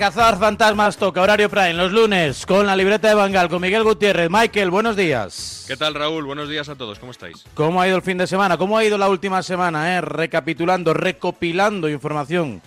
Cazar fantasmas toca horario prime los lunes con la libreta de Bangal con Miguel Gutiérrez. Michael, buenos días. ¿Qué tal Raúl? Buenos días a todos, ¿cómo estáis? ¿Cómo ha ido el fin de semana? ¿Cómo ha ido la última semana? Eh? Recapitulando, recopilando información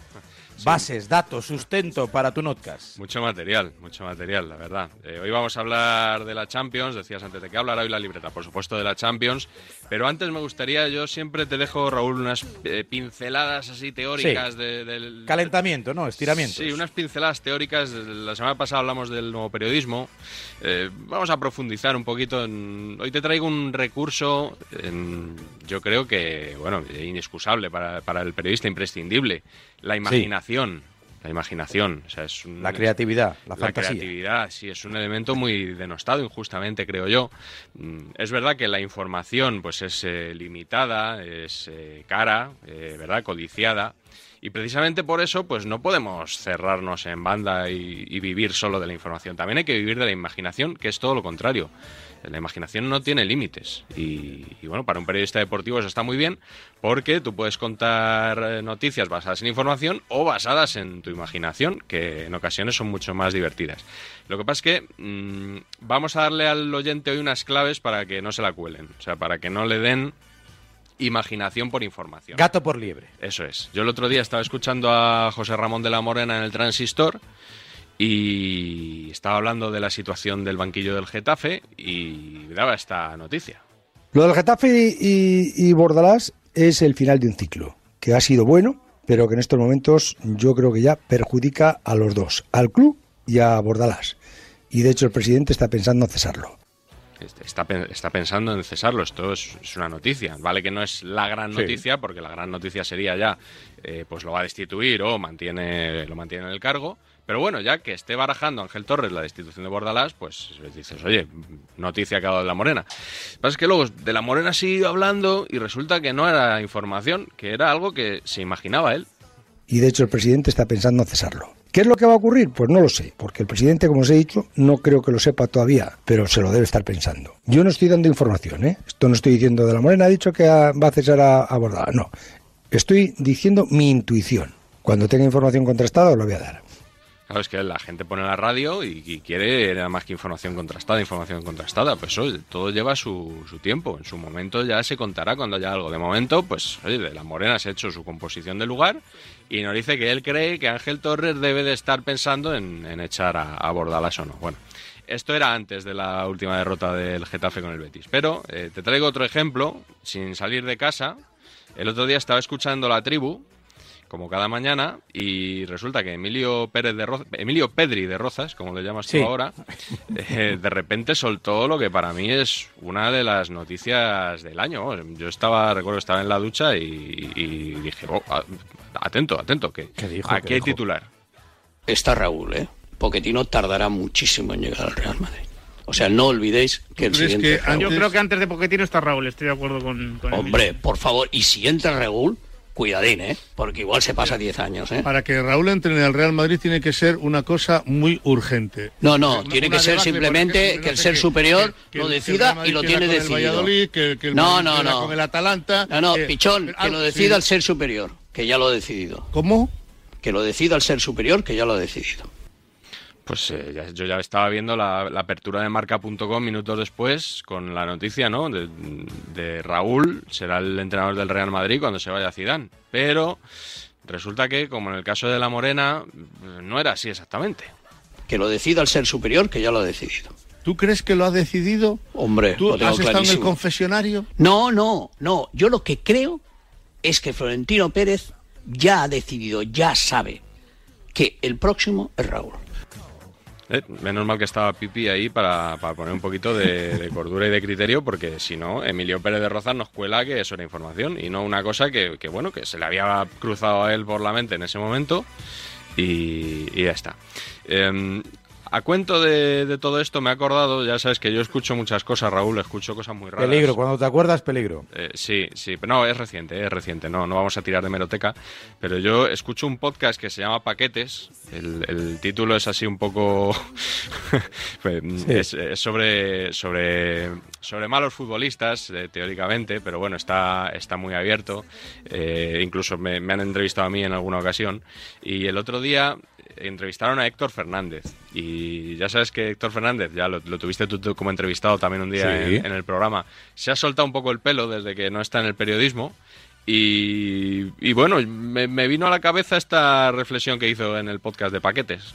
bases, datos, sustento para tu notcast. Mucho material, mucho material, la verdad. Eh, hoy vamos a hablar de la Champions, decías antes de que hablar hoy la libreta, por supuesto de la Champions, pero antes me gustaría, yo siempre te dejo, Raúl, unas eh, pinceladas así teóricas del... Calentamiento, ¿no? Estiramiento. Sí, unas pinceladas teóricas. La semana pasada hablamos del nuevo periodismo. Eh, vamos a profundizar un poquito en... Hoy te traigo un recurso, yo creo que, bueno, inexcusable para, para el periodista, imprescindible la imaginación. La imaginación, o sea, es la creatividad, la, la creatividad, sí, es un elemento muy denostado injustamente, creo yo. Mm, es verdad que la información, pues, es eh, limitada, es eh, cara, eh, verdad, codiciada, y precisamente por eso, pues no podemos cerrarnos en banda y, vivir solo de la información. También hay que vivir de la imaginación, que es todo lo contrario. La imaginación no tiene límites. Y, bueno, para un periodista deportivo eso está muy bien, porque tú puedes contar eh, noticias basadas en información o basadas en tu imaginación, que en ocasiones son mucho más divertidas. Lo que pasa es que mm, vamos a darle al oyente hoy unas claves para que no se la cuelen, o sea, para que no le den imaginación por información. Gato por liebre. Eso es. Yo el otro día estaba escuchando a José Ramón de la Morena en el Transistor y estaba hablando de la situación del banquillo del Getafe y daba esta noticia. Lo del Getafe y, Bordalás es el final de un ciclo, que ha sido bueno, pero que en estos momentos yo creo que ya perjudica a los dos, al club y a Bordalás. Y de hecho el presidente está pensando en cesarlo. Este, está, está pensando en cesarlo. Esto es, una noticia. Vale que no es la gran noticia, porque la gran noticia sería ya, eh, pues lo va a destituir o mantiene, lo mantiene en el cargo. Pero bueno, ya que esté barajando Ángel Torres la destitución de Bordalás, pues dices, oye, noticia que ha dado de la Morena. Lo que pasa es que luego de la Morena sigue hablando y resulta que no era información, que era algo que se imaginaba él. Y de hecho el presidente está pensando en cesarlo. ¿Qué es lo que va a ocurrir? Pues no lo sé, porque el presidente, como os he dicho, no creo que lo sepa todavía, pero se lo debe estar pensando. Yo no estoy dando información, ¿eh? Esto no estoy diciendo de la Morena, ha dicho que va a cesar a, a No, estoy diciendo mi intuición. Cuando tenga información contrastada os lo voy a dar. Claro, que la gente pone la radio y, quiere nada más que información contrastada, información contrastada. Pues todo lleva su, su, tiempo. En su momento ya se contará cuando haya algo. De momento, pues, oye, de la Morena se ha hecho su composición de lugar y nos dice que él cree que Ángel Torres debe de estar pensando en, echar a, a, Bordalas o no. Bueno, esto era antes de la última derrota del Getafe con el Betis. Pero eh, te traigo otro ejemplo, sin salir de casa. El otro día estaba escuchando la tribu como cada mañana, y resulta que Emilio Pérez de Emilio Pedri de Rozas, como le llamas tú ahora, eh, de repente soltó lo que para mí es una de las noticias del año. Yo estaba, recuerdo, estaba en la ducha y, dije, oh, atento, atento, que aquí hay titular. Está Raúl, ¿eh? Poquetino tardará muchísimo en llegar al Real Madrid. O sea, no olvidéis que el siguiente. Yo creo que antes de Poquetino está Raúl, estoy de acuerdo con. con Hombre, por favor, y si entra Raúl, cuidadín, ¿eh? Porque igual se pasa 10 años, ¿eh? Para que Raúl entre en el Real Madrid tiene que ser una cosa muy urgente. No, no, tiene que ser simplemente que el ser superior lo decida y lo tiene decidido. no, no, no. Con el Atalanta. No, no, Pichón, que lo decida el ser superior, que ya lo ha decidido. ¿Cómo? Que lo decida el ser superior, que ya lo ha decidido. Pues eh, yo ya estaba viendo la, apertura de marca.com minutos después con la noticia, ¿no? De, Raúl, será el entrenador del Real Madrid cuando se vaya a Zidane. Pero resulta que, como en el caso de la Morena, no era así exactamente. Que lo decida el ser superior, que ya lo ha decidido. ¿Tú crees que lo ha decidido? Hombre, ¿tú has estado en el confesionario? No, no, no. Yo lo que creo es que Florentino Pérez ya ha decidido, ya sabe que el próximo es Raúl. Eh, menos mal que estaba Pipi ahí para, poner un poquito de, cordura y de criterio, porque si no, Emilio Pérez de Rozas nos cuela que eso era información y no una cosa que, bueno, que se le había cruzado a él por la mente en ese momento y, ya está. Em, a cuento de, todo esto me he acordado, ya sabes que yo escucho muchas cosas, Raúl, escucho cosas muy raras. Peligro, cuando te acuerdas, peligro. Eh, sí, sí, pero no, es reciente, es reciente, no, no vamos a tirar de meroteca, pero yo escucho un podcast que se llama Paquetes, el, título es así un poco... Pues, es, sobre, sobre, sobre malos futbolistas, eh, teóricamente, pero bueno, está, está muy abierto, eh, incluso me, me han entrevistado a mí en alguna ocasión, y el otro día entrevistaron a Héctor Fernández. Y ya sabes que Héctor Fernández, ya lo, lo tuviste tú, tú como entrevistado también un día Sí. en, en el programa, se ha soltado un poco el pelo desde que no está en el periodismo. Y, y bueno, me, me vino a la cabeza esta reflexión que hizo en el podcast de Paquetes.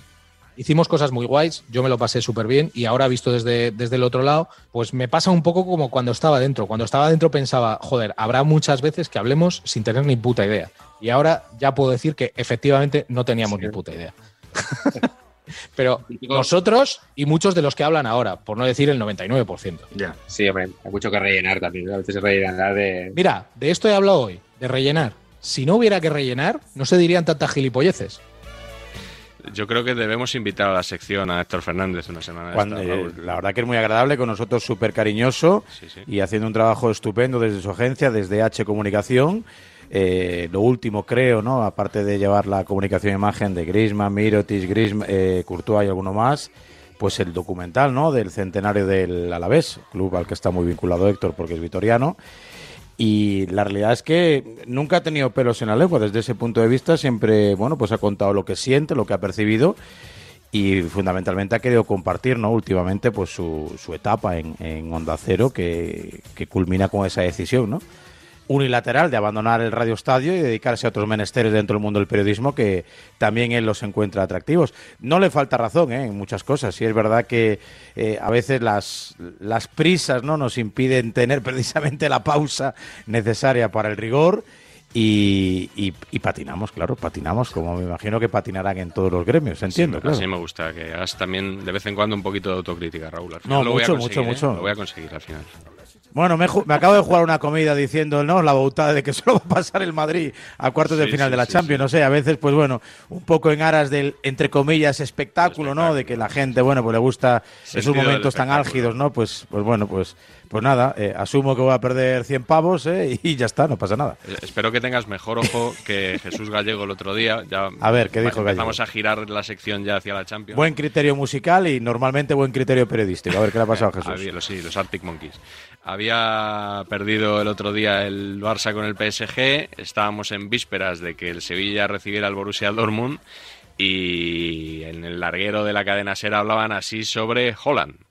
Hicimos cosas muy guays, yo me lo pasé súper bien y ahora visto desde, desde el otro lado, pues me pasa un poco como cuando estaba dentro. Cuando estaba dentro pensaba, joder, habrá muchas veces que hablemos sin tener ni puta idea. Y ahora ya puedo decir que efectivamente no teníamos ni puta idea. Pero nosotros y muchos de los que hablan ahora, por no decir el 99%. Ya. Sí, hombre, hay mucho que rellenar también. A veces rellenar de. Mira, de esto he hablado hoy, de rellenar. Si no hubiera que rellenar, no se dirían tantas gilipolleces. Yo creo que debemos invitar a la sección a Héctor Fernández una semana Cuando, eh, la verdad que es muy agradable, con nosotros súper cariñoso Sí, sí. y haciendo un trabajo estupendo desde su agencia, desde H Comunicación. Eh, lo último, creo, ¿no? Aparte de llevar la comunicación e imagen de Griezmann, Mirotic, Griezmann, eh, Courtois y alguno más, pues el documental, ¿no? Del centenario del Alavés, club al que está muy vinculado Héctor porque es vitoriano. Y la realidad es que nunca ha tenido pelos en la lengua. Desde ese punto de vista siempre, bueno, pues ha contado lo que siente, lo que ha percibido y fundamentalmente ha querido compartir, ¿no? Últimamente, pues su, su etapa en, en Onda Cero que, que culmina con esa decisión, ¿no? Unilateral de abandonar el Radio Estadio y dedicarse a otros menesteres dentro del mundo del periodismo que también él los encuentra atractivos. No le falta razón ¿eh? en muchas cosas. Y es verdad que eh, a veces las, las prisas no nos impiden tener precisamente la pausa necesaria para el rigor. Y, y- y patinamos, claro, patinamos, como me imagino que patinarán en todos los gremios, entiendo, Sí, claro. Así me gusta, que hagas también de vez en cuando un poquito de autocrítica, Raúl. Al No, final lo voy a mucho, conseguir, mucho, ¿eh? mucho. Lo voy a conseguir al final. Bueno, me, me acabo de jugar una comida diciendo, ¿no? La bautada de que solo va a pasar el Madrid a cuartos de final sí, de la sí, Champions. No sé, a veces, pues bueno, un poco en aras del, entre comillas, espectáculo, ¿no? De que la gente, bueno, pues le gusta esos momentos tan espectáculo. álgidos, ¿no? Pues, pues bueno, pues, pues nada, eh, asumo que voy a perder 100 pavos, ¿eh? Y ya está, no pasa nada. Eh, Espero que tengas mejor ojo que Jesús Gallego el otro día. Ya A ver, ¿qué dijo Gallego? a girar la sección ya hacia la Champions. Buen criterio musical y normalmente buen criterio periodístico. A ver qué le ha pasado a Jesús. Había, los, sí, los Arctic Monkeys. Había perdido el otro día el Barça con el PSG. Estábamos en vísperas de que el Sevilla recibiera al Borussia Dortmund. Y en el larguero de la cadena Ser hablaban así sobre Holland.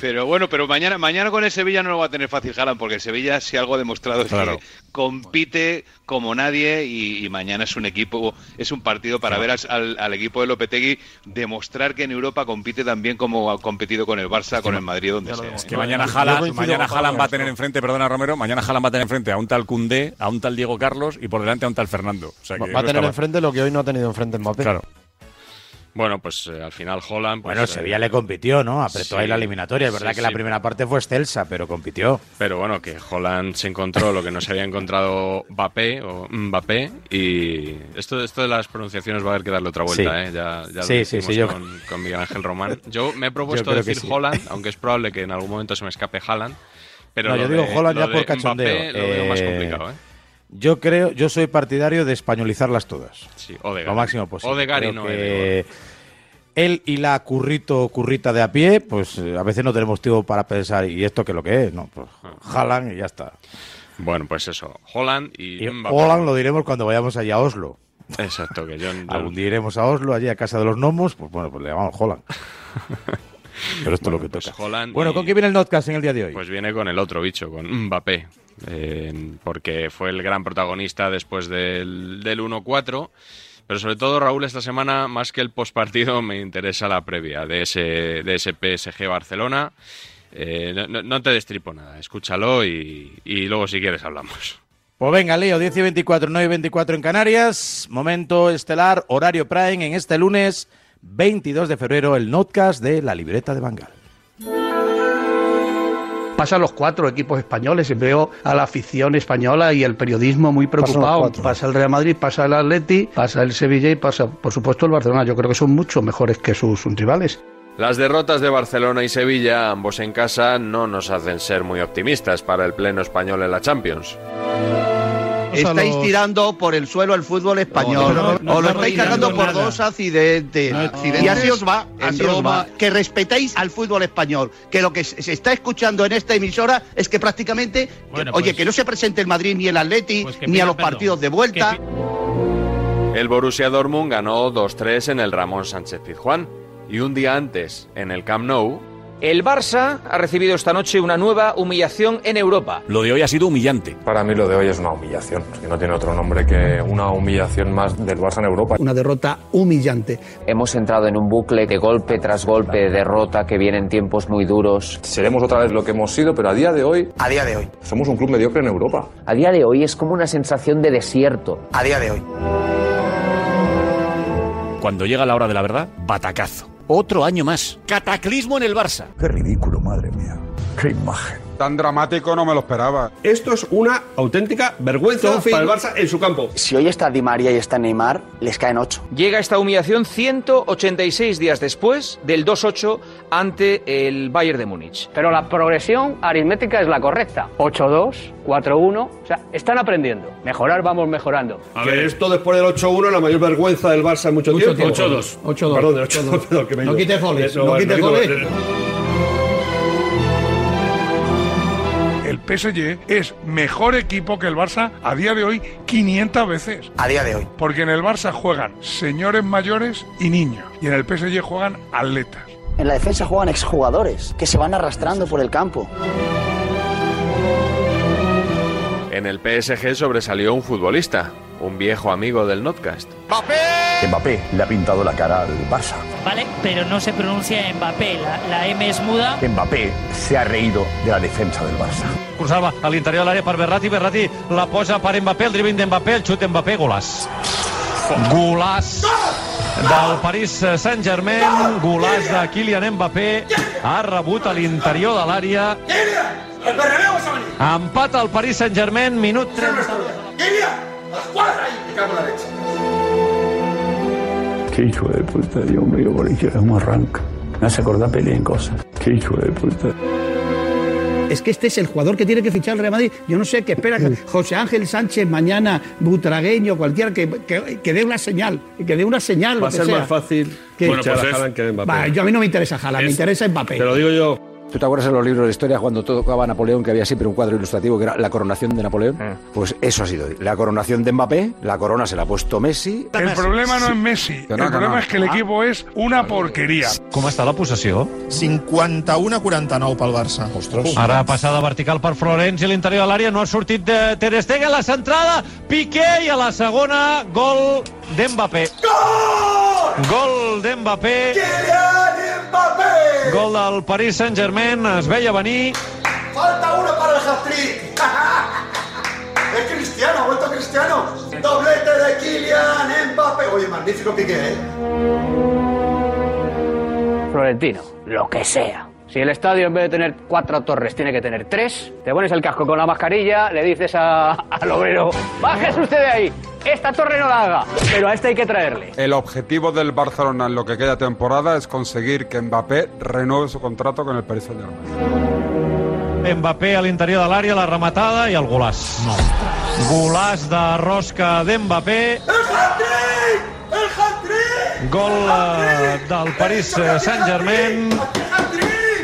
Pero bueno, pero mañana, mañana con el Sevilla no lo va a tener fácil Haaland, porque el Sevilla, si algo ha demostrado, es Claro. que compite como nadie y, y mañana es un equipo, es un partido para ver al, equipo de Lopetegui demostrar que en Europa compite tan bien como ha competido con el Barça, con el Madrid, donde sea. Que mañana Haaland, mañana Haaland va a tener enfrente, perdona Romero, mañana Haaland va a tener enfrente a un tal Cundé, a un tal Diego Carlos y por delante a un tal Fernando. O sea que Va a tener enfrente lo que hoy no ha tenido enfrente Mbappé. Claro. Bueno, pues eh, al final Holland. Pues, Bueno, eh, Sevilla le compitió, ¿no? Apretó sí, ahí la eliminatoria. Es verdad sí, que la sí. primera parte fue excelsa, pero compitió. Pero bueno, que Holland se encontró lo que no se había encontrado Mbappé o Mbappé y esto, esto de las pronunciaciones va a haber que darle otra vuelta, Sí. ¿eh? Ya, ya lo Sí, sí, sí, yo- con, con Miguel Ángel Román. Yo me he propuesto decir sí. Holland, aunque es probable que en algún momento se me escape Haaland. Pero No, yo digo Holland lo ya por Mbappé cachondeo. lo veo más Eh, complicado, ¿eh? Yo creo, yo soy partidario de españolizarlas todas. Sí, Odegaard. Lo máximo posible. Odegaard y no que él y la currito currita de a pie, pues eh, a veces no tenemos tiempo para pensar, ¿y esto qué es lo que es? No, pues Haaland y ya está. Bueno, pues eso, Holland y, Y. Holland lo diremos cuando vayamos allá a Oslo. Exacto, que yo, Algún día iremos a Oslo, allí a casa de los gnomos, pues bueno, pues le llamamos Holland. Pero esto es lo que pues toca. Holland Bueno, y- ¿con qué viene el notcast en el día de hoy? Pues viene con el otro bicho, con Mbappé, porque fue el gran protagonista después del, del 1-4. Pero sobre todo, Raúl, esta semana, más que el postpartido, me interesa la previa de ese, de ese PSG Barcelona. Eh, no, te destripo nada, escúchalo y, y luego si quieres hablamos. Pues venga, Leo, 10 y 24, 9 y 24 en Canarias. Momento estelar, horario prime en este lunes 22 de febrero, el notcast de la libreta de Bangal. Pasan los cuatro equipos españoles, y veo a la afición española y el periodismo muy preocupado. Pasa el Real Madrid, pasa el Atleti, pasa el Sevilla y pasa, por supuesto, el Barcelona. Yo creo que son mucho mejores que sus, sus rivales. Las derrotas de Barcelona y Sevilla, ambos en casa, no nos hacen ser muy optimistas para el pleno español en la Champions. Estáis tirando por el suelo el fútbol español. No, no, no os lo estáis cagando tirando por nada. dos accidentes. No, y así os va, así os va. Que respetéis al fútbol español. Que lo que se está escuchando en esta emisora es que prácticamente, Bueno, oye, pues- que no se presente el Madrid ni el Atleti, Pues ni a los perdón. partidos de vuelta. El Borussia Dortmund ganó 2-3 en el Ramón Sánchez Pizjuán y un día antes, en el Camp Nou, El Barça ha recibido esta noche una nueva humillación en Europa. Lo de hoy ha sido humillante. Para mí lo de hoy es una humillación, que no tiene otro nombre que una humillación más del Barça en Europa. Una derrota humillante. Hemos entrado en un bucle de golpe tras golpe de derrota que vienen tiempos muy duros. Seremos otra vez lo que hemos sido, pero a día de hoy... A día de hoy. Somos un club mediocre en Europa. A día de hoy es como una sensación de desierto. A día de hoy. Cuando llega la hora de la verdad, batacazo. Otro año más. Cataclismo en el Barça. Qué ridículo, madre mía. Qué imagen. Tan dramático no me lo esperaba. Esto es una auténtica vergüenza para el Barça en su campo. Si hoy está Di María y está Neymar, les caen 8. Llega esta humillación 186 días después del 2-8 ante el Bayern de Múnich. Pero la progresión aritmética es la correcta. 8-2, 4-1, o sea, están aprendiendo. Mejorar, vamos mejorando. A ver, esto después del 8-1 la mayor vergüenza del Barça en mucho, Mucho tiempo. tiempo. 8-2. 8-2. Perdón, 8-2. perdón, que me he No goles, Eso, no vale, quites PSG es mejor equipo que el Barça a día de hoy 500 veces. A día de hoy. Porque en el Barça juegan señores mayores y niños. Y en el PSG juegan atletas. En la defensa juegan exjugadores que se van arrastrando por el campo. en el PSG sobresalió un futbolista, un viejo amigo del Notcast. Mbappé le ha pintado la cara al Barça. Vale, pero no se pronuncia Mbappé, la, la M es muda. Mbappé se ha reído de la defensa del Barça. Cursava a l'interior de l'àrea per Berrati, Berrati la posa per Mbappé, el dribbling d'Mbappé, el xut d'Mbappé, golàs. Golàs del Paris Saint-Germain, golàs de Kylian Mbappé, ha rebut a l'interior de l'àrea. A. Empat al Paris Saint-Germain, minut 30. Kilia, a la escuadra ahí, me cago en la leche. Qué hijo de puta, Dios mío, por ahí cómo arranca. Me hace acordar en cosas. Qué hijo de puta. Es que este es el jugador que tiene que fichar el Real Madrid. Yo no sé qué espera que José Ángel Sánchez mañana, Butragueño, cualquiera, que, que, que dé una señal. Que dé una señal. Va lo a ser sea. más fácil Que- fichar a Haaland que a Mbappé. Va, yo a mí no me interesa Haaland, me Es- interesa Mbappé. Te lo digo yo. ¿Tú te acuerdas en los libros de historia cuando tocaba Napoleón que había siempre un cuadro ilustrativo que era la coronación de Napoleón? Pues eso ha sido. La coronación de Mbappé, la corona se la ha puesto Messi. El problema no es Messi. No, el que problema no. es que el equipo es una porquería. Com està la possessió? 51 a 49 pel Barça. Ostres. Ara passada vertical per Florenzi a l'interior de l'àrea, no ha sortit de Ter Stegen, la centrada, Piqué i a la segona, gol d'Mbappé. Gol d'Mbappé. Kylian Mbappé. Gol del Paris Saint-Germain, es veia venir. Falta uno para el hat-trick. Es Cristiano, ha vuelto Cristiano. Doblete de Kylian Mbappé. Oye, magnífico Piqué, ¿eh? Florentino, lo que sea. Si el estadio en vez de tener cuatro torres tiene que tener tres, te pones el casco con la mascarilla, le dices a- al obrero, bájese usted de ahí, esta torre no la haga, pero a este hay que traerle. El objetivo del Barcelona en lo que queda de temporada es conseguir que Mbappé renueve su contrato con el Paris Saint-Germain. Mbappé a l'interior de l'àrea, la rematada i el golàs. No. Golàs de rosca d'Mbappé. ¡El hat-trick! Gol eh, del Paris Saint-Germain.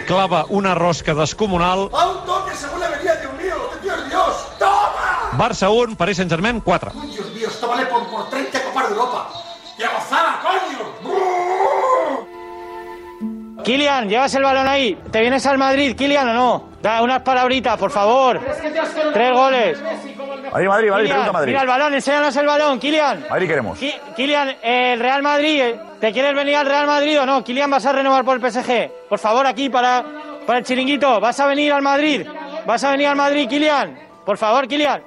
Clava una rosca descomunal. A un toque según la venía, Dios mío. ¡Dios, Dios! ¡Toma! Barça 1, Paris Saint-Germain 4. Kilian, llevas el balón ahí, ¿te vienes al Madrid, Kilian o no? Da unas palabritas, por favor. Tres goles. Madrid, Madrid, Madrid, pregunta Madrid. Mira el balón, enséñanos el balón, Kilian. Madrid queremos. Ki- Kilian, el Real Madrid, eh, ¿te quieres venir al Real Madrid o no? Kilian, vas a renovar por el PSG. Por favor, aquí para, para el chiringuito, ¿vas a venir al Madrid? ¿Vas a venir al Madrid, Kilian? Por favor, Kilian.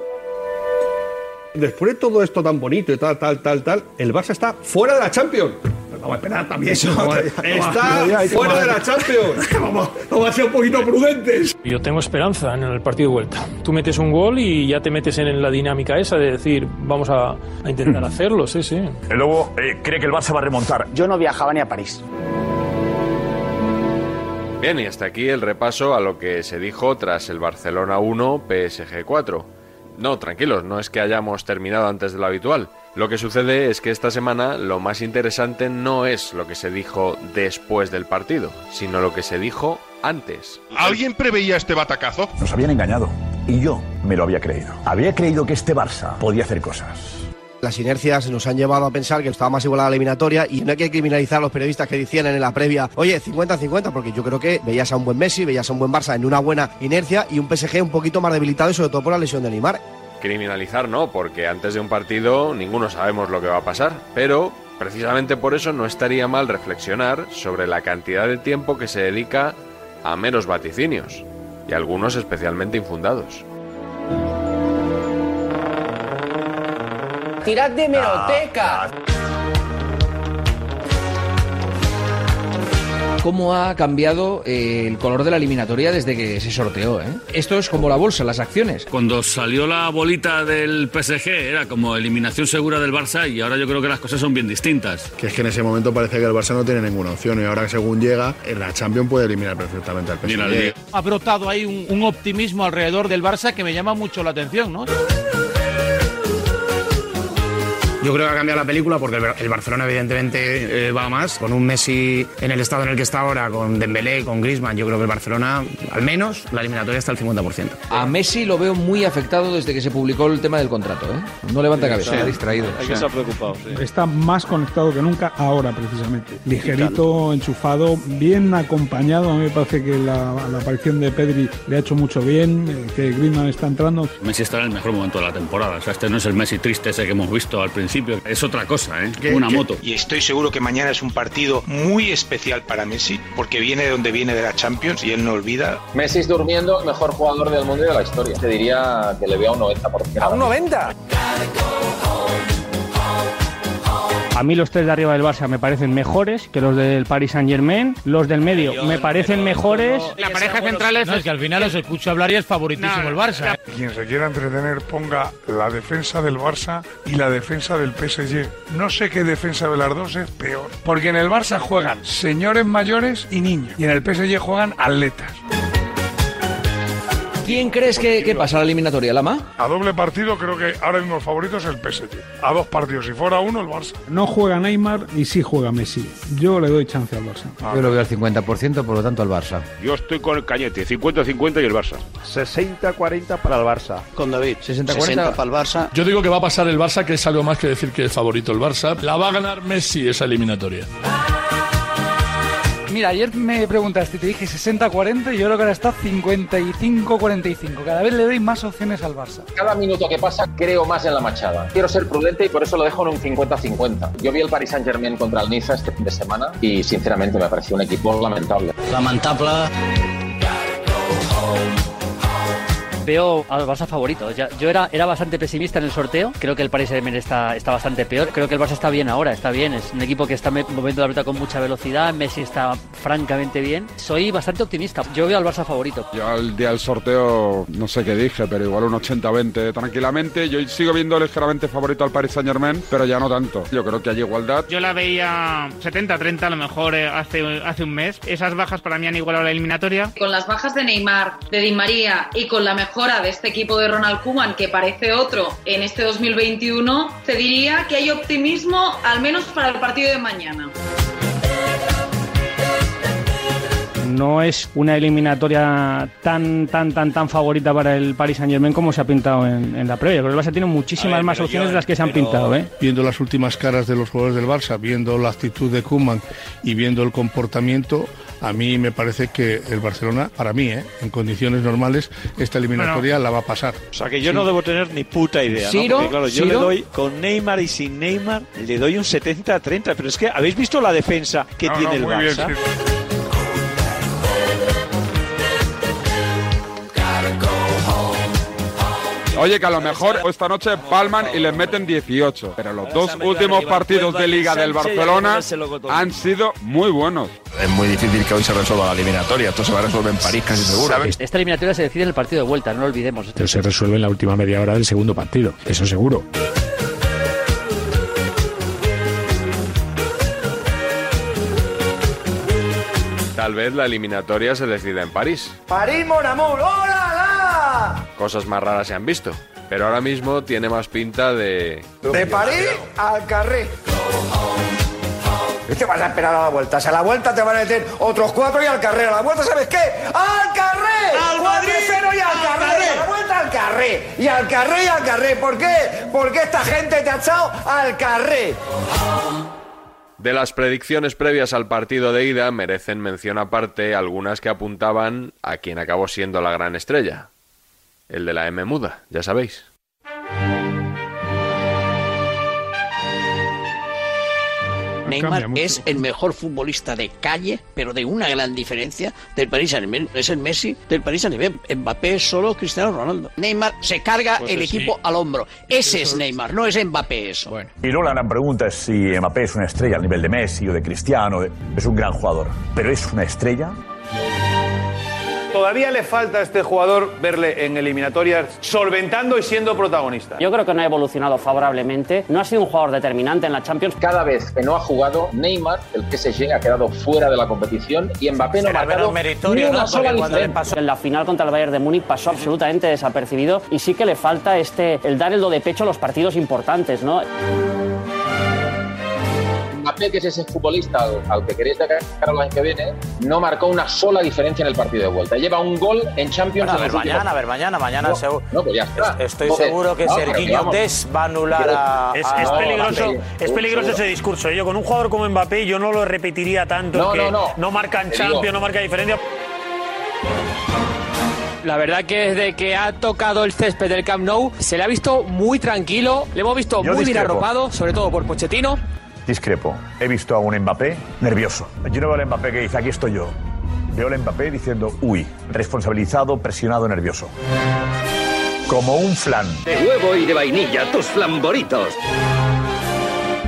Después de todo esto tan bonito y tal, tal, tal, tal, el Barça está fuera de la Champions. Vamos a esperar también. Eso, Vamos, está fuera de la Champions. vamos, vamos a ser un poquito prudentes. Yo tengo esperanza en el partido de vuelta. Tú metes un gol y ya te metes en la dinámica esa de decir, vamos a, a intentar hacerlo, sí, sí. El Lobo eh, cree que el Barça va a remontar. Yo no viajaba ni a París. Bien, y hasta aquí el repaso a lo que se dijo tras el Barcelona 1 PSG 4. No, tranquilos, no es que hayamos terminado antes de lo habitual. Lo que sucede es que esta semana lo más interesante no es lo que se dijo después del partido, sino lo que se dijo antes. ¿Alguien preveía este batacazo? Nos habían engañado. Y yo me lo había creído. Había creído que este Barça podía hacer cosas. Las inercias nos han llevado a pensar que estaba más igualada la eliminatoria y no hay que criminalizar a los periodistas que decían en la previa, oye, 50-50, porque yo creo que veías a un buen Messi, veías a un buen Barça en una buena inercia y un PSG un poquito más debilitado y sobre todo por la lesión de Neymar. Criminalizar no, porque antes de un partido ninguno sabemos lo que va a pasar, pero precisamente por eso no estaría mal reflexionar sobre la cantidad de tiempo que se dedica a meros vaticinios, y algunos especialmente infundados. ¡Tirad de meroteca! ¿Cómo ha cambiado eh, el color de la eliminatoria desde que se sorteó? eh? Esto es como la bolsa, las acciones. Cuando salió la bolita del PSG era como eliminación segura del Barça y ahora yo creo que las cosas son bien distintas. Que es que en ese momento parece que el Barça no tiene ninguna opción y ahora según llega, en la Champions puede eliminar perfectamente al PSG. Ha brotado ahí un, un optimismo alrededor del Barça que me llama mucho la atención, ¿no? Yo creo que ha cambiado la película porque el, el Barcelona evidentemente eh, va más. Con un Messi en el estado en el que está ahora, con Dembélé, con Griezmann, yo creo que el Barcelona, al menos, la eliminatoria está al 50%. A Messi lo veo muy afectado desde que se publicó el tema del contrato. ¿eh? No levanta cabeza, Sí, distraído. hay que estar preocupado. Está más conectado que nunca ahora, precisamente. Ligerito, enchufado, bien acompañado. A mí me parece que la, la aparición de Pedri le ha hecho mucho bien, eh, que Griezmann está entrando. Messi está en el mejor momento de la temporada. O sea, este no es el Messi triste ese que hemos visto al principio. Es otra cosa, ¿eh? Una moto. Y estoy seguro que mañana es un partido muy especial para Messi, porque viene de donde viene de la Champions y él no olvida. Messi es durmiendo el mejor jugador del mundo y de la historia. Te diría que le veo a un 90%. ¿A un 90? A mí los tres de arriba del Barça me parecen mejores que los del Paris Saint Germain. Los del medio me parecen mejores. La pareja central es... No, es que al final os escucho hablar y es favoritísimo el Barça. Quien se quiera entretener ponga la defensa del Barça y la defensa del PSG. No sé qué defensa de las dos es peor. Porque en el Barça juegan señores mayores y niños. Y en el PSG juegan atletas. ¿Quién crees que, que pasa la eliminatoria, Lama? A doble partido creo que ahora mismo el favorito es el PSG. A dos partidos. Si fuera uno, el Barça. No juega Neymar y sí juega Messi. Yo le doy chance al Barça. Yo lo veo al 50%, por lo tanto al Barça. Yo estoy con el cañete, 50-50 y el Barça. 60-40 para el Barça. Con David. 60-40 para el Barça. Yo digo que va a pasar el Barça, que es algo más que decir que es favorito el Barça. La va a ganar Messi esa eliminatoria. Mira, ayer me preguntaste y te dije 60-40 y yo creo que ahora está 55-45. Cada vez le doy más opciones al Barça. Cada minuto que pasa creo más en la machada. Quiero ser prudente y por eso lo dejo en un 50-50. Yo vi el Paris Saint Germain contra el Niza este fin de semana y sinceramente me pareció un equipo lamentable. Lamentable. Veo al Barça favorito. Ya- yo era, era bastante pesimista en el sorteo. Creo que el Paris Saint-Germain está, está bastante peor. Creo que el Barça está bien ahora, está bien. Es un equipo que está moviendo la pelota con mucha velocidad. Messi está francamente bien. Soy bastante optimista. Yo veo al Barça favorito. Yo al día del sorteo no sé qué dije, pero igual un 80-20 tranquilamente. Yo sigo viendo ligeramente favorito al Paris Saint Germain, pero ya no tanto. Yo creo que hay igualdad. Yo la veía 70-30 a lo mejor eh, hace, hace un mes. Esas bajas para mí han igualado la eliminatoria. Con las bajas de Neymar, de Di María y con la mejora de este equipo de Ronald Koeman, que parece otro en este 2021, te diría que hay optimismo al menos para el partido de mañana. No es una eliminatoria tan, tan, tan, tan favorita para el Paris Saint Germain como se ha pintado en, en la previa. Que el Barça tiene muchísimas ver, más pero opciones yo- de las que se han pero pintado. ¿eh? Viendo las últimas caras de los jugadores del Barça, viendo la actitud de Koeman y viendo el comportamiento, a mí me parece que el Barcelona, para mí, ¿eh? en condiciones normales, esta eliminatoria la va a pasar. O sea que yo no debo tener ni puta idea, ¿no? Ciro, Porque, claro, yo le doy con Neymar y sin Neymar, le doy un 70-30, pero es que ¿habéis visto la defensa que No, tiene no, el muy bien, Barça? sí. Oye, que a lo mejor esta noche palman y les meten 18. Pero los dos últimos partidos de Liga del Barcelona han sido muy buenos. Es muy difícil que hoy se resuelva la eliminatoria. Esto se va a resolver en París casi seguro. Esta eliminatoria se decide en el partido de vuelta, no lo olvidemos. Pero se resuelve en la última media hora del segundo partido, eso seguro. Tal vez la eliminatoria se decida en París. París, mon amour, ¡hola! Cosas más raras se han visto. Pero ahora mismo tiene más pinta de... De París al Carré. ¿Qué vas a esperar a la vuelta? Si a la vuelta te van a meter otros cuatro y al carré. A la vuelta, ¿sabes qué? ¡Al carré! ¡Al Madrid! y al carré! ¡A la vuelta al carré! carré. Y al carré y al carré. ¿Por qué? Porque esta gente te ha echado al carré. De las predicciones previas al partido de ida merecen mención aparte algunas que apuntaban a quien acabó siendo la gran estrella, el de la M muda, ya sabéis. Neymar es el mejor futbolista de calle, pero de una gran diferencia del Paris Saint-Germain. Es el Messi del Paris Saint-Germain. Mbappé es solo Cristiano Ronaldo. Neymar se carga Pues el sí. equipo al hombro. Ese es Neymar, no es Mbappé eso. Y luego la gran pregunta es si Mbappé es una estrella al nivel de Messi o de Cristiano. Es un gran jugador, pero ¿es una estrella? Todavía le falta a este jugador verle en eliminatorias solventando y siendo protagonista. Yo creo que no ha evolucionado favorablemente. No ha sido un jugador determinante en la Champions. Cada vez que no ha jugado, Neymar, el PSG, ha quedado fuera de la competición y Mbappé no ha marcado menos meritorio, ni una ¿no? sola pasó en la final contra el Bayern de Múnich pasó absolutamente desapercibido y sí que le falta este el dar el do de pecho a los partidos importantes, ¿no? Mbappé, que es ese futbolista al, al que queréis sacar el año que viene, no marcó una sola diferencia en el partido de vuelta. Lleva un gol en Champions. Bueno, a ver, mañana, a ver, mañana, mañana No, seguro. no, pues ya está. Estoy Joder, seguro que no, vamos. Des va a anular a. Es, es a peligroso, Mbappé. es peligroso ese discurso. Yo con un jugador como Mbappé yo no lo repetiría tanto. No, que no, no. marca en digo. Champions, no marca diferencia. La verdad que desde que ha tocado el césped del Camp Nou se le ha visto muy tranquilo, le hemos visto Yo muy bien arropado, sobre todo por Pochettino. Discrepo. He visto a un Mbappé nervioso. Yo no veo al Mbappé que dice, aquí estoy yo. Veo al Mbappé diciendo, uy, responsabilizado, presionado, nervioso. Como un flan. De huevo y de vainilla, tus flamboritos.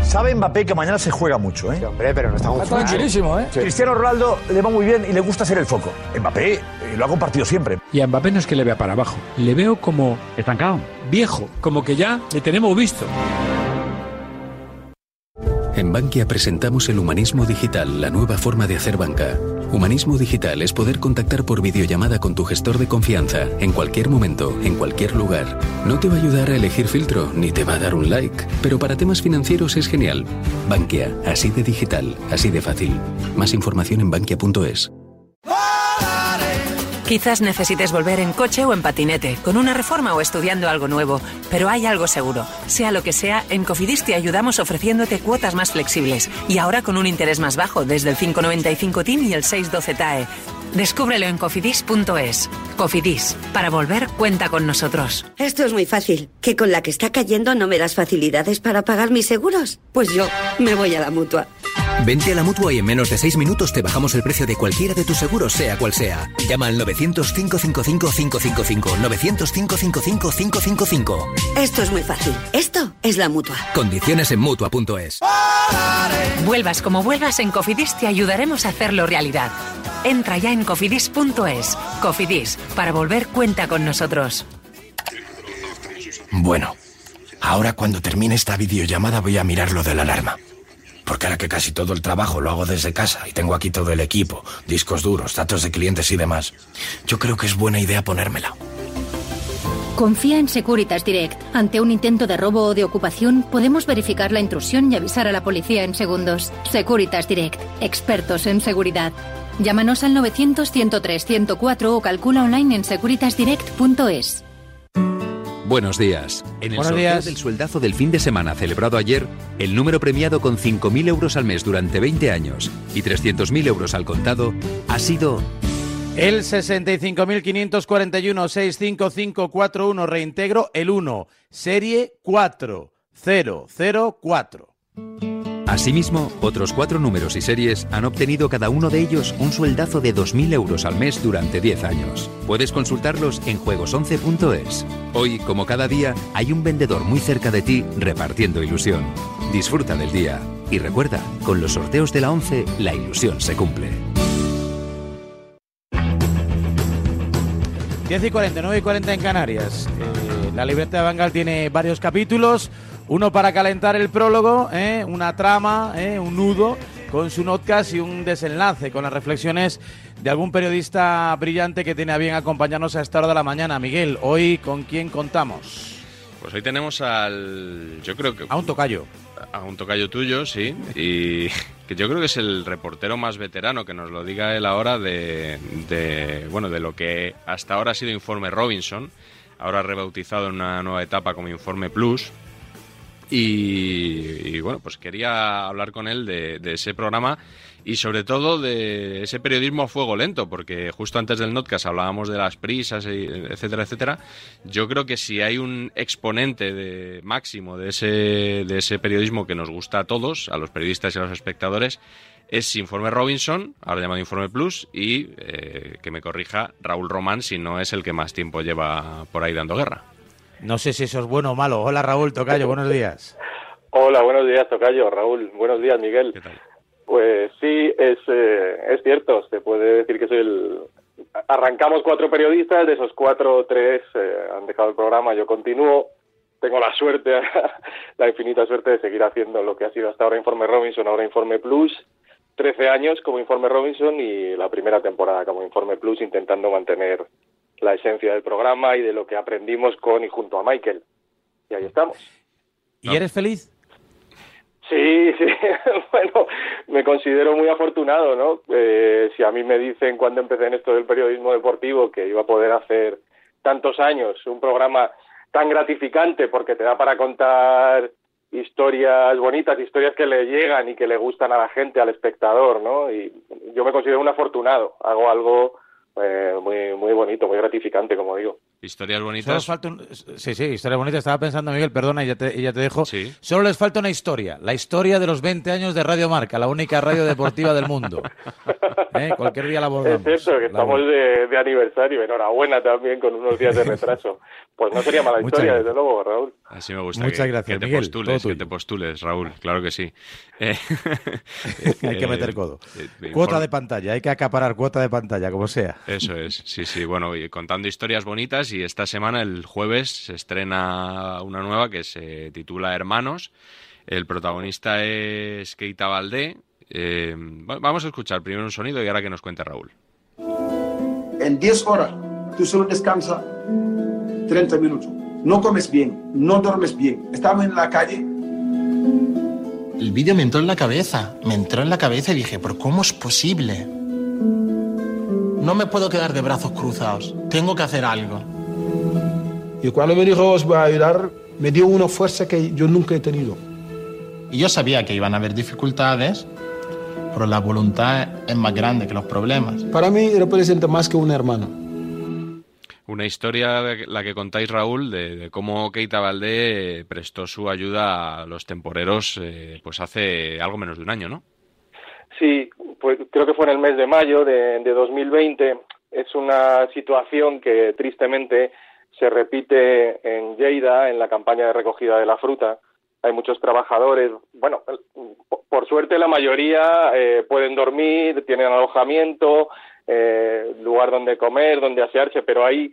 Sabe Mbappé que mañana se juega mucho, ¿eh? hombre, pero no estamos Está tranquilísimo, ¿eh? Cristiano Ronaldo le va muy bien y le gusta ser el foco. Mbappé eh, lo ha compartido siempre. Y a Mbappé no es que le vea para abajo, le veo como... Estancado. Viejo, como que ya le tenemos visto. En Bankia presentamos el humanismo digital, la nueva forma de hacer banca. Humanismo digital es poder contactar por videollamada con tu gestor de confianza, en cualquier momento, en cualquier lugar. No te va a ayudar a elegir filtro, ni te va a dar un like, pero para temas financieros es genial. Bankia, así de digital, así de fácil. Más información en bankia.es. Quizás necesites volver en coche o en patinete, con una reforma o estudiando algo nuevo, pero hay algo seguro. Sea lo que sea, en Cofidis te ayudamos ofreciéndote cuotas más flexibles y ahora con un interés más bajo desde el 595 TIN y el 612 TAE. Descúbrelo en cofidis.es. Cofidis, para volver cuenta con nosotros. Esto es muy fácil. ¿Que con la que está cayendo no me das facilidades para pagar mis seguros? Pues yo me voy a la mutua. Vente a la mutua y en menos de 6 minutos te bajamos el precio de cualquiera de tus seguros, sea cual sea. Llama al 900-555-555. 900-555-555. Esto es muy fácil. Esto es la mutua. Condiciones en mutua.es. Vuelvas como vuelvas en Cofidis te ayudaremos a hacerlo realidad. Entra ya en cofidis.es. Cofidis, para volver cuenta con nosotros. Bueno, ahora cuando termine esta videollamada voy a mirar lo de la alarma. Porque ahora que casi todo el trabajo lo hago desde casa y tengo aquí todo el equipo, discos duros, datos de clientes y demás, yo creo que es buena idea ponérmela. Confía en Securitas Direct. Ante un intento de robo o de ocupación, podemos verificar la intrusión y avisar a la policía en segundos. Securitas Direct. Expertos en seguridad. Llámanos al 900-103-104 o calcula online en securitasdirect.es. Buenos días. En el Buenos sorteo días. del sueldazo del fin de semana celebrado ayer, el número premiado con 5.000 euros al mes durante 20 años y 300.000 euros al contado ha sido El 65.541-65541 reintegro el 1, serie 4004. Asimismo, otros cuatro números y series han obtenido cada uno de ellos un sueldazo de 2.000 euros al mes durante 10 años. Puedes consultarlos en juegos11.es. Hoy, como cada día, hay un vendedor muy cerca de ti repartiendo ilusión. Disfruta del día. Y recuerda, con los sorteos de la 11, la ilusión se cumple. 10 y 40, 9 y 40 en Canarias. Eh, la libreta de Bangal tiene varios capítulos. Uno para calentar el prólogo, ¿eh? una trama, ¿eh? un nudo con su notcast y un desenlace con las reflexiones de algún periodista brillante que tiene a bien acompañarnos a esta hora de la mañana. Miguel, hoy con quién contamos? Pues hoy tenemos al. Yo creo que. A un tocayo. A un tocayo tuyo, sí. Y que yo creo que es el reportero más veterano, que nos lo diga él ahora, de, de, bueno, de lo que hasta ahora ha sido Informe Robinson. ahora rebautizado en una nueva etapa como Informe Plus. Y, bueno, pues quería hablar con él de, de ese programa y sobre todo de ese periodismo a fuego lento, porque justo antes del notcast hablábamos de las prisas, y etcétera, etcétera. Yo creo que si hay un exponente de máximo de ese, de ese periodismo que nos gusta a todos, a los periodistas y a los espectadores, es Informe Robinson, ahora llamado Informe Plus, y eh, que me corrija Raúl Román si no es el que más tiempo lleva por ahí dando guerra. No sé si eso es bueno o malo. Hola Raúl Tocayo, buenos días. Hola, buenos días Tocayo, Raúl. Buenos días Miguel. ¿Qué tal? Pues sí, es, eh, es cierto, se puede decir que soy el... Arrancamos cuatro periodistas, de esos cuatro, tres eh, han dejado el programa, yo continúo. Tengo la suerte, la infinita suerte de seguir haciendo lo que ha sido hasta ahora Informe Robinson, ahora Informe Plus. 13 años como Informe Robinson y la primera temporada como Informe Plus intentando mantener la esencia del programa y de lo que aprendimos con y junto a Michael. Y ahí estamos. ¿Y eres feliz? Sí, sí. bueno, me considero muy afortunado, ¿no? Eh, si a mí me dicen cuando empecé en esto del periodismo deportivo que iba a poder hacer tantos años un programa tan gratificante porque te da para contar historias bonitas, historias que le llegan y que le gustan a la gente, al espectador, ¿no? Y yo me considero un afortunado. Hago algo eh, muy, muy bonito, muy gratificante, como digo. Historias Solo bonitas. les falta un- Sí, sí, historia bonita. Estaba pensando, Miguel, perdona, y ya te, y ya te dejo. Solo les falta una historia. La historia de los 20 años de Radio Marca, la única radio deportiva del mundo. ¿Eh? Cualquier día la Es abordamos. cierto que La estamos de, de aniversario. Enhorabuena también con unos días de retraso. Pues no sería mala historia, desde luego, Raúl. Así me gusta. Muchas que, gracias, que te Miguel, postules, que te postules, Raúl. Claro que sí. Eh, Hay que eh, meter codo. eh, Cuota de pantalla, hay que acaparar cuota de pantalla, como sea. Eso es, sí, sí. Bueno, y contando historias bonitas y esta semana, el jueves, se estrena una nueva que se titula Hermanos. El protagonista es Keita Valdé. Eh, va- vamos a escuchar primero un sonido y ahora que nos cuente Raúl. En 10 horas, tú solo descansas 30 minutos. No comes bien, no duermes bien. Estamos en la calle. El vídeo me entró en la cabeza, me entró en la cabeza y dije, ¿pero cómo es posible? No me puedo quedar de brazos cruzados, tengo que hacer algo. Y cuando me dijo os voy a ayudar, me dio una fuerza que yo nunca he tenido. Y yo sabía que iban a haber dificultades, pero la voluntad es más grande que los problemas. Para mí representa más que un hermano. Una historia, la que contáis, Raúl, de, de cómo Keita Valdé prestó su ayuda a los temporeros eh, pues hace algo menos de un año, ¿no? Sí, pues creo que fue en el mes de mayo de, de 2020. Es una situación que tristemente se repite en Lleida, en la campaña de recogida de la fruta. Hay muchos trabajadores, bueno, por- suerte la mayoría eh, pueden dormir, tienen alojamiento, eh, lugar donde comer, donde asearse, pero hay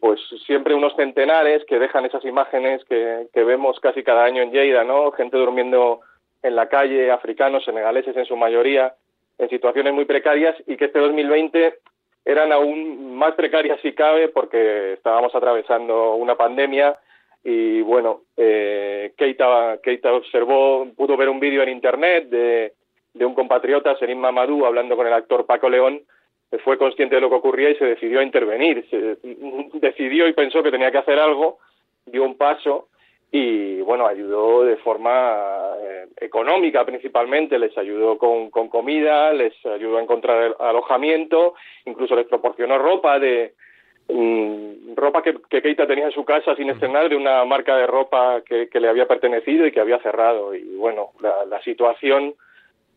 pues siempre unos centenares que dejan esas imágenes que, que vemos casi cada año en Lleida, ¿no? Gente durmiendo en la calle, africanos, senegaleses en su mayoría, en situaciones muy precarias y que este 2020 eran aún más precarias si cabe porque estábamos atravesando una pandemia y bueno, eh, Keita, observó, pudo ver un vídeo en internet de, de un compatriota, Serim Mamadou, hablando con el actor Paco León, fue consciente de lo que ocurría y se decidió a intervenir. Se, decidió y pensó que tenía que hacer algo, dio un paso y bueno, ayudó de forma eh, económica principalmente, les ayudó con, con comida, les ayudó a encontrar alojamiento, incluso les proporcionó ropa de mm, ropa que, que Keita tenía en su casa sin estrenar de una marca de ropa que, que le había pertenecido y que había cerrado. Y bueno, la, la situación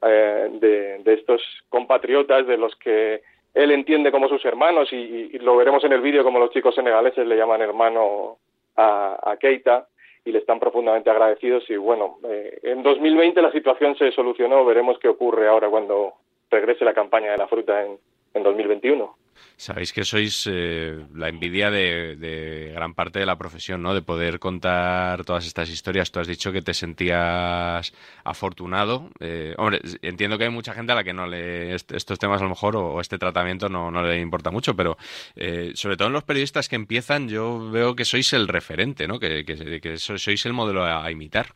eh, de, de estos compatriotas de los que él entiende como sus hermanos y lo veremos en el vídeo como los chicos senegaleses le llaman hermano a, a Keita y le están profundamente agradecidos y bueno, eh, en 2020 la situación se solucionó, veremos qué ocurre ahora cuando regrese la campaña de la fruta en, en 2021. Sabéis que sois eh, la envidia de, gran parte de la profesión, ¿no? De poder contar todas estas historias. Tú has dicho que te sentías afortunado. Eh, hombre, entiendo que hay mucha gente a la que no le est- estos temas a lo mejor o, este tratamiento no, le importa mucho, pero eh, sobre todo en los periodistas que empiezan, yo veo que sois el referente, ¿no? Que, que, que so- sois el modelo a imitar.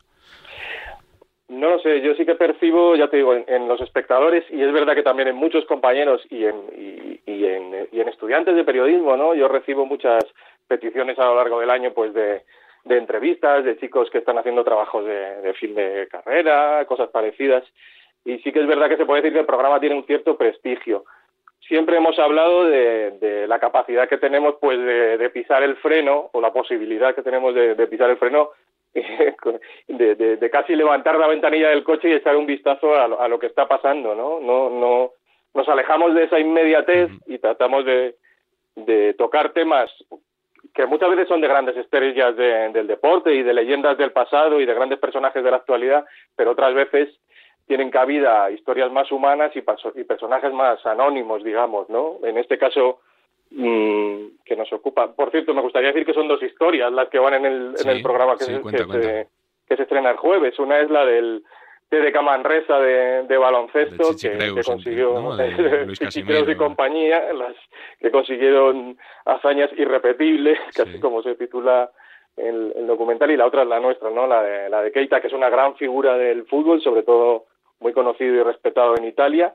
No lo sé, yo sí que percibo, ya te digo, en, los espectadores y es verdad que también en muchos compañeros y en, y, y en, y en estudiantes de periodismo, ¿no? Yo recibo muchas peticiones a lo largo del año, pues de, de entrevistas, de chicos que están haciendo trabajos de, de fin de carrera, cosas parecidas. Y sí que es verdad que se puede decir que el programa tiene un cierto prestigio. Siempre hemos hablado de, de la capacidad que tenemos pues de, de pisar el freno o la posibilidad que tenemos de, de pisar el freno de, de, de casi levantar la ventanilla del coche y echar un vistazo a lo, a lo que está pasando, ¿no? No, no, nos alejamos de esa inmediatez y tratamos de, de tocar temas que muchas veces son de grandes estrellas de- del deporte y de leyendas del pasado y de grandes personajes de la actualidad, pero otras veces tienen cabida historias más humanas y, paso- y personajes más anónimos, digamos, ¿no? En este caso mm, que nos ocupa. Por cierto, me gustaría decir que son dos historias las que van en el, Sí, en el programa que, sí, se, cuenta, que, cuenta. Se, que se estrena el jueves. Una es la del TDK Manresa de, de baloncesto, que, consiguió ¿no? De Luis y compañía, las que consiguieron hazañas irrepetibles, casi como se titula el, el documental, y la otra es la nuestra, ¿no? La de, la de Keita, que es una gran figura del fútbol, sobre todo muy conocido y respetado en Italia,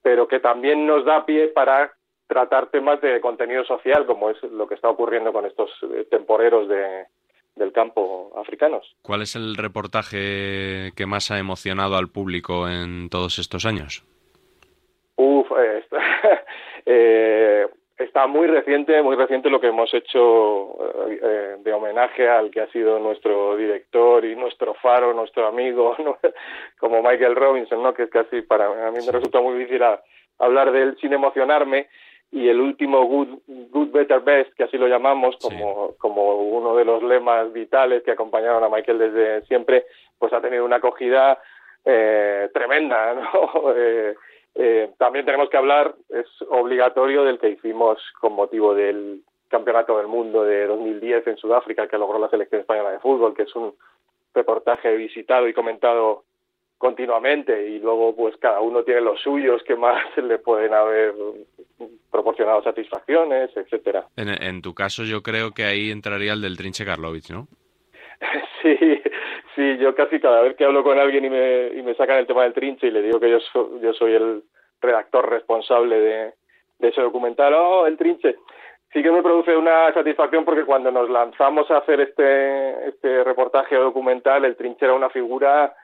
pero que también nos da pie para tratar temas de contenido social, como es lo que está ocurriendo con estos eh, temporeros de, del campo africanos. ¿Cuál es el reportaje que más ha emocionado al público en todos estos años? Uf, eh, está, eh, está muy reciente, muy reciente lo que hemos hecho eh, de homenaje al que ha sido nuestro director y nuestro faro, nuestro amigo, ¿no? como Michael Robinson, ¿no? Que es casi para a mí me resulta muy difícil a- hablar de él sin emocionarme y el último good, good better best que así lo llamamos como como uno de los lemas vitales que acompañaron a Michael desde siempre pues ha tenido una acogida eh, tremenda ¿no? Eh, eh, también tenemos que hablar es obligatorio del que hicimos con motivo del campeonato del mundo de 2010 en Sudáfrica que logró la selección española de fútbol que es un reportaje visitado y comentado continuamente y luego pues cada uno tiene los suyos que más le pueden haber proporcionado satisfacciones, etcétera. En, en tu caso yo creo que ahí entraría el del Trinche Karlovic, ¿no? Sí, sí, yo casi cada vez que hablo con alguien y me, y me sacan el tema del trinche y le digo que yo, so- yo soy el redactor responsable de, de ese documental, oh, el trinche, sí que me produce una satisfacción porque cuando nos lanzamos a hacer este, este reportaje documental, el trinche era una figura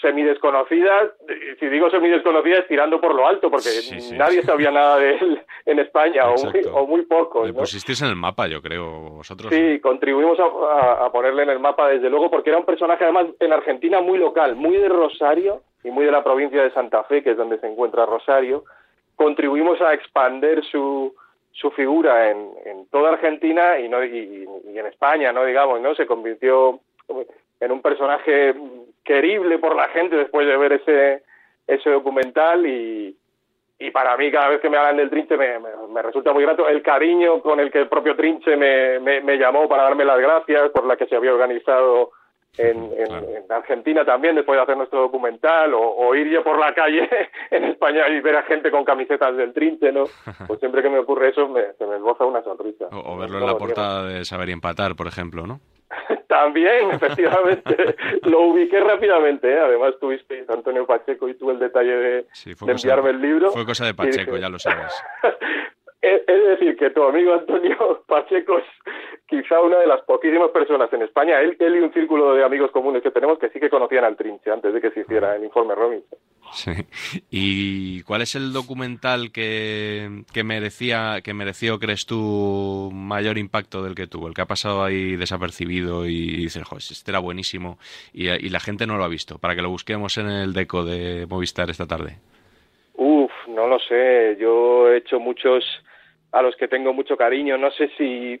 semidesconocida, si digo semidesconocida es tirando por lo alto, porque nadie sabía nada de él en España, o muy, o muy pocos, Le ¿no? pusisteis en el mapa, yo creo, vosotros. Sí, contribuimos a, a- a ponerle en el mapa desde luego porque era un personaje además en Argentina muy local, muy de Rosario y muy de la provincia de Santa Fe, que es donde se encuentra Rosario. Contribuimos a expander su, su figura en, en toda Argentina y, no, y, y en España, no digamos, ¿no? Se convirtió en un personaje querible por la gente después de ver ese, ese documental y, y para mí cada vez que me hablan del Trinche me, me- me resulta muy grato el cariño con el que el propio Trinche me, me, llamó para darme las gracias por la que se había organizado en, en- en Argentina también después de hacer nuestro documental o, o ir yo por la calle en España y ver a gente con camisetas del Trinche, ¿no? Pues siempre que me ocurre eso me, se me esboza una sonrisa. O, o verlo No en la portada de Saber y Empatar, por ejemplo, ¿no? También, efectivamente, lo ubiqué rápidamente. ¿eh? Además, tuvisteis, Antonio Pacheco, y tú el detalle de, enviarme de- el libro. Fue cosa de Pacheco, dije, ya lo sabes. Es, decir, que tu amigo Antonio Pacheco es quizá una de las poquísimas personas en España, él, él y un círculo de amigos comunes que tenemos que sí que conocían al Trinche antes de que se hiciera el informe Robinson. Sí. ¿Y cuál es el documental que, que merecía, que mereció, crees tú, mayor impacto del que tuvo? El que ha pasado ahí desapercibido y dices, joder, este era buenísimo y, y la gente no lo ha visto, para que lo busquemos en el deco de Movistar esta tarde. Uf, no lo sé. Yo he hecho muchos a los que tengo mucho cariño. No sé si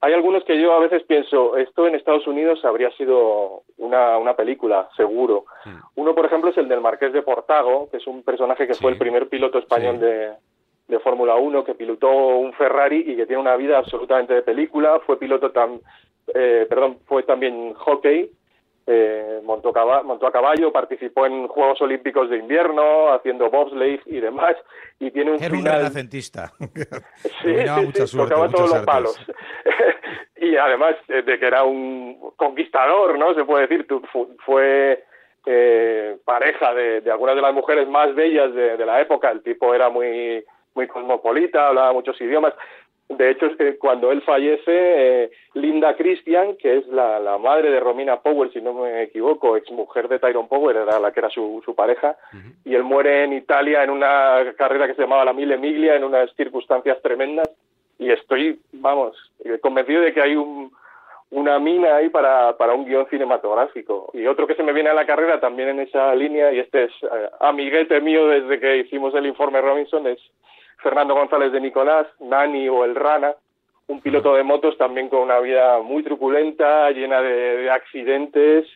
hay algunos que yo a veces pienso, esto en Estados Unidos habría sido una, una película, seguro. Uno, por ejemplo, es el del Marqués de Portago, que es un personaje que fue el primer piloto español de, de Fórmula 1, que pilotó un Ferrari y que tiene una vida absolutamente de película. Fue piloto tam, eh, perdón, fue también hockey, eh, montó, caba- montó a caballo, participó en Juegos Olímpicos de invierno, haciendo bobsleigh y demás, y tiene un Era un final... renacentista. Sí, Dominaba sí, mucha sí, suerte, tocaba todos los palos. y además eh, de que era un conquistador, ¿no? Se puede decir, fue eh, pareja de, de algunas de las mujeres más bellas de, de la época. El tipo era muy, muy cosmopolita, hablaba muchos idiomas. De hecho, cuando él fallece, eh, Linda Christian, que es la, la madre de Romina Power, si no me equivoco, exmujer de Tyrone Power, era la que era su, su pareja, y él muere en Italia en una carrera que se llamaba la Mille Miglia, en unas circunstancias tremendas, y estoy, vamos, eh, convencido de que hay un, una mina ahí para, para un guion cinematográfico. Y otro que se me viene a la carrera también en esa línea, y este es eh, amiguete mío desde que hicimos el informe Robinson, es Fernando González de Nicolás, Nani o el Rana, un piloto de motos también con una vida muy truculenta, llena de, de accidentes,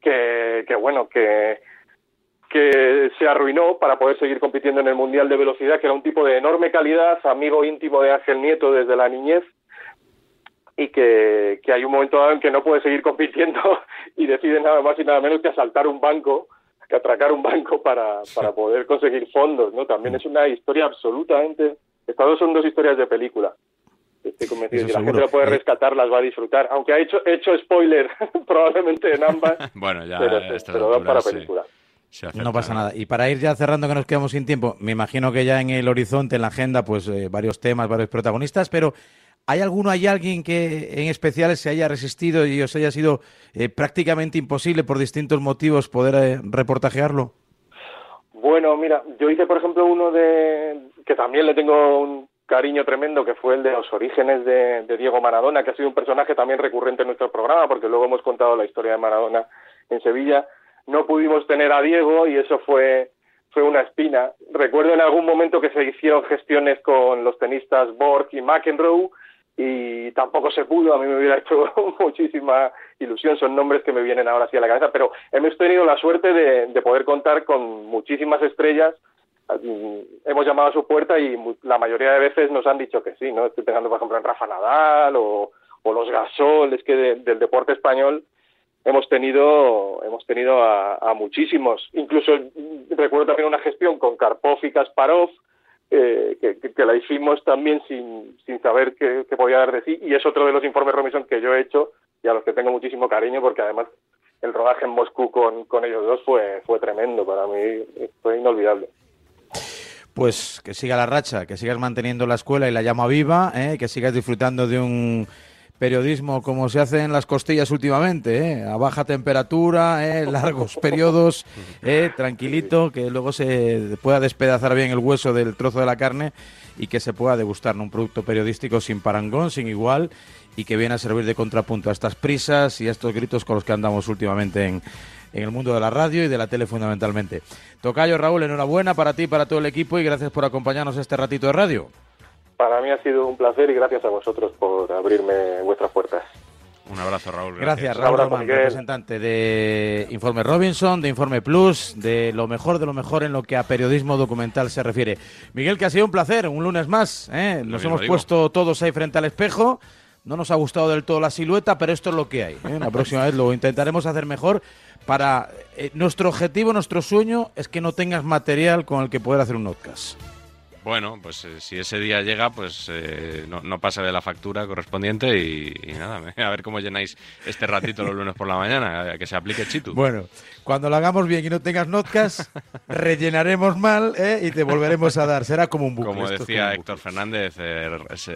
que, que bueno, que, que se arruinó para poder seguir compitiendo en el Mundial de Velocidad, que era un tipo de enorme calidad, amigo íntimo de Ángel Nieto desde la niñez, y que, que hay un momento dado en que no puede seguir compitiendo y decide nada más y nada menos que asaltar un banco, que atracar un banco para, para poder conseguir fondos, ¿no? También es una historia absolutamente... Estas dos son dos historias de película. Estoy convencido Eso de que la seguro. gente lo puede Eh, rescatar, las va a disfrutar. Aunque ha hecho, he hecho spoiler probablemente en ambas, Bueno, ya pero, se- dan para sí. película. No pasa nada. Y para ir ya cerrando, que nos quedamos sin tiempo, me imagino que ya en el horizonte, en la agenda, pues eh, varios temas, varios protagonistas, pero ¿hay alguno, hay alguien que en especial se haya resistido y os haya sido eh, prácticamente imposible por distintos motivos poder eh, reportajearlo? Bueno, mira, yo hice, por ejemplo, uno de que también le tengo un cariño tremendo, que fue el de los orígenes de, de Diego Maradona, que ha sido un personaje también recurrente en nuestro programa, porque luego hemos contado la historia de Maradona en Sevilla. No pudimos tener a Diego y eso fue fue una espina. Recuerdo en algún momento que se hicieron gestiones con los tenistas Borg y McEnroe y tampoco se pudo. A mí me hubiera hecho muchísima ilusión. Son nombres que me vienen ahora así a la cabeza. Pero hemos tenido la suerte de, de poder contar con muchísimas estrellas. Mm, Hemos llamado a su puerta y la mayoría de veces nos han dicho que sí. ¿no? Estoy pensando, por ejemplo, en Rafa Nadal o, los Gasol. Es que de- del deporte español hemos tenido hemos tenido a, a muchísimos. Incluso mm, recuerdo también una gestión con Karpov y Kasparov eh, que, que- la hicimos también sin, sin saber qué, qué podía dar de sí y es otro de los informes Robinson que yo he hecho y a los que tengo muchísimo cariño porque además el rodaje en Moscú con, con ellos dos fue, fue tremendo para mí, fue inolvidable. Pues que siga la racha, que sigas manteniendo la escuela y la llama viva, ¿eh? que sigas disfrutando de un periodismo como se hace en las costillas últimamente, ¿eh? a baja temperatura, ¿eh? largos periodos, ¿eh? tranquilito, que luego se pueda despedazar bien el hueso del trozo de la carne y que se pueda degustar un producto periodístico sin parangón, sin igual y que viene a servir de contrapunto a estas prisas y a estos gritos con los que andamos últimamente en, en el mundo de la radio y de la tele fundamentalmente. Tocayo Raúl, enhorabuena para ti y para todo el equipo y gracias por acompañarnos este ratito de radio. Para mí ha sido un placer y gracias a vosotros por abrirme vuestras puertas. Un abrazo, Raúl. Gracias, Raúl abrazo, Román, Miguel. representante de Informe Robinson, de Informe Plus, de lo mejor de lo mejor en lo que a periodismo documental se refiere. Miguel, que ha sido un placer, un lunes más. ¿eh? Nos hemos puesto todos ahí frente al espejo. No nos ha gustado del todo la silueta, pero esto es lo que hay. ¿eh? La próxima vez lo intentaremos hacer mejor. Para eh, nuestro objetivo, nuestro sueño es que no tengas material con el que poder hacer un podcast. Bueno, pues eh, si ese día llega, pues eh, no, no pasa de la factura correspondiente y, y nada, a ver cómo llenáis este ratito los lunes por la mañana, a que se aplique Chitu. Bueno, cuando lo hagamos bien y no tengas notcas, rellenaremos mal ¿eh? y te volveremos a dar. Será como un bucle. Como esto decía como Héctor Fernández, eh,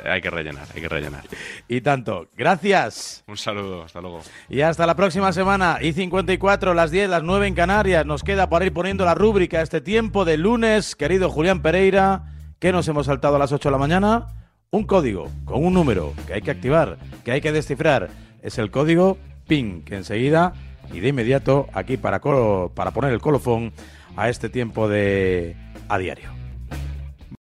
hay que rellenar, hay que rellenar. Y tanto. Gracias. Un saludo, hasta luego. Y hasta la próxima semana. Y 54, las 10, las 9 en Canarias. Nos queda para ir poniendo la rúbrica este tiempo de lunes, querido Julián Pereira. Que nos hemos saltado a las 8 de la mañana? Un código con un número que hay que activar, que hay que descifrar. Es el código PIN, que enseguida y de inmediato aquí para, colo- para poner el colofón a este tiempo de a diario.